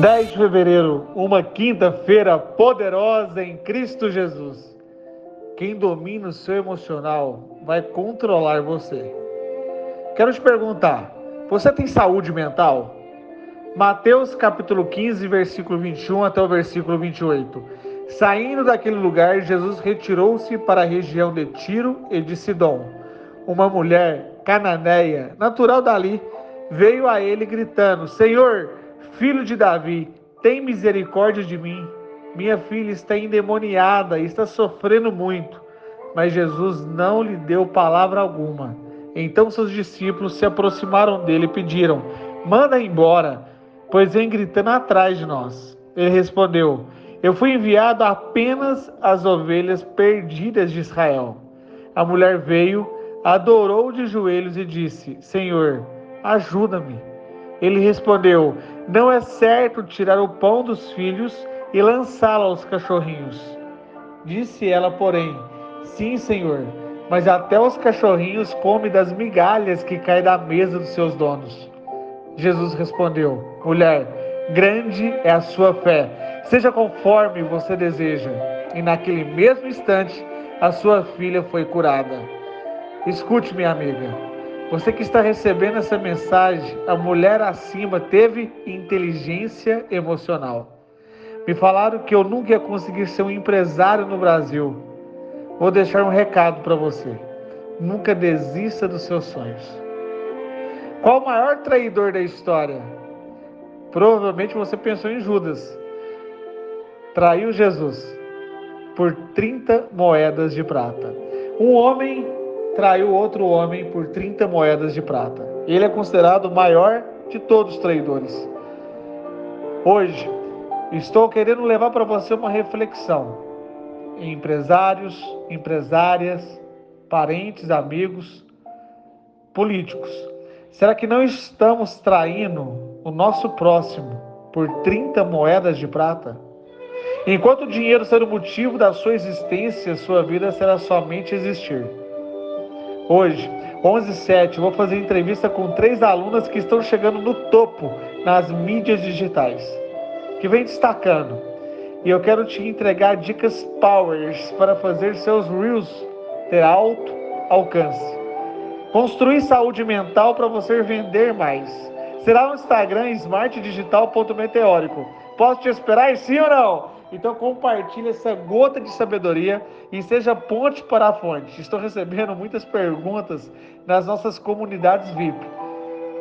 Dez de fevereiro, uma quinta-feira poderosa em Cristo Jesus. Quem domina o seu emocional vai controlar você. Quero te perguntar: você tem saúde mental? Mateus capítulo 15, versículo 21 até o versículo 28. Saindo daquele lugar, Jesus retirou-se para a região de Tiro e de Sidom. Uma mulher cananeia, natural dali, veio a ele gritando: Senhor, filho de Davi, tem misericórdia de mim. Minha filha está endemoniada e está sofrendo muito. Mas Jesus não lhe deu palavra alguma. Então seus discípulos se aproximaram dele e pediram: Manda embora, pois vem gritando atrás de nós. Ele respondeu: Eu fui enviado apenas às ovelhas perdidas de Israel. A mulher veio, adorou de joelhos e disse: Senhor, ajuda-me. Ele respondeu: Não é certo tirar o pão dos filhos e lançá-la aos cachorrinhos. Disse ela, porém: Sim, senhor, mas até os cachorrinhos comem das migalhas que caem da mesa dos seus donos. Jesus respondeu: Mulher, grande é a sua fé, seja conforme você deseja. E naquele mesmo instante, a sua filha foi curada. Escute, minha amiga, você que está recebendo essa mensagem, a mulher acima teve inteligência emocional. Me falaram que eu nunca ia conseguir ser um empresário no Brasil. Vou deixar um recado para você. Nunca desista dos seus sonhos. Qual o maior traidor da história? Provavelmente você pensou em Judas. Traiu Jesus por 30 moedas de prata. Um homem traiu outro homem por 30 moedas de prata. Ele é considerado o maior de todos os traidores. Hoje, Estou querendo levar para você uma reflexão. Empresários, empresárias, parentes, amigos, políticos. Será que não estamos traindo o nosso próximo por 30 moedas de prata? Enquanto o dinheiro ser o motivo da sua existência, sua vida será somente existir. Hoje, 11:07, vou fazer entrevista com três alunas que estão chegando no topo nas mídias digitais que vem destacando. E eu quero te entregar dicas powers para fazer seus reels ter alto alcance. Construir saúde mental para você vender mais. Será no Instagram smartdigital.meteórico. Posso te esperar sim ou não? Então compartilhe essa gota de sabedoria e seja ponte para a fonte. Estou recebendo muitas perguntas nas nossas comunidades VIP.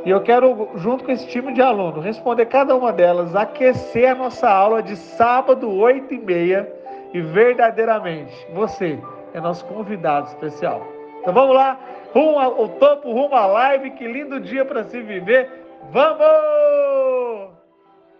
E eu quero, junto com esse time de aluno, responder cada uma delas, aquecer a nossa aula de sábado, 8 e meia. E verdadeiramente, você é nosso convidado especial. Então vamos lá, rumo ao topo, rumo à live. Que lindo dia para se viver. Vamos!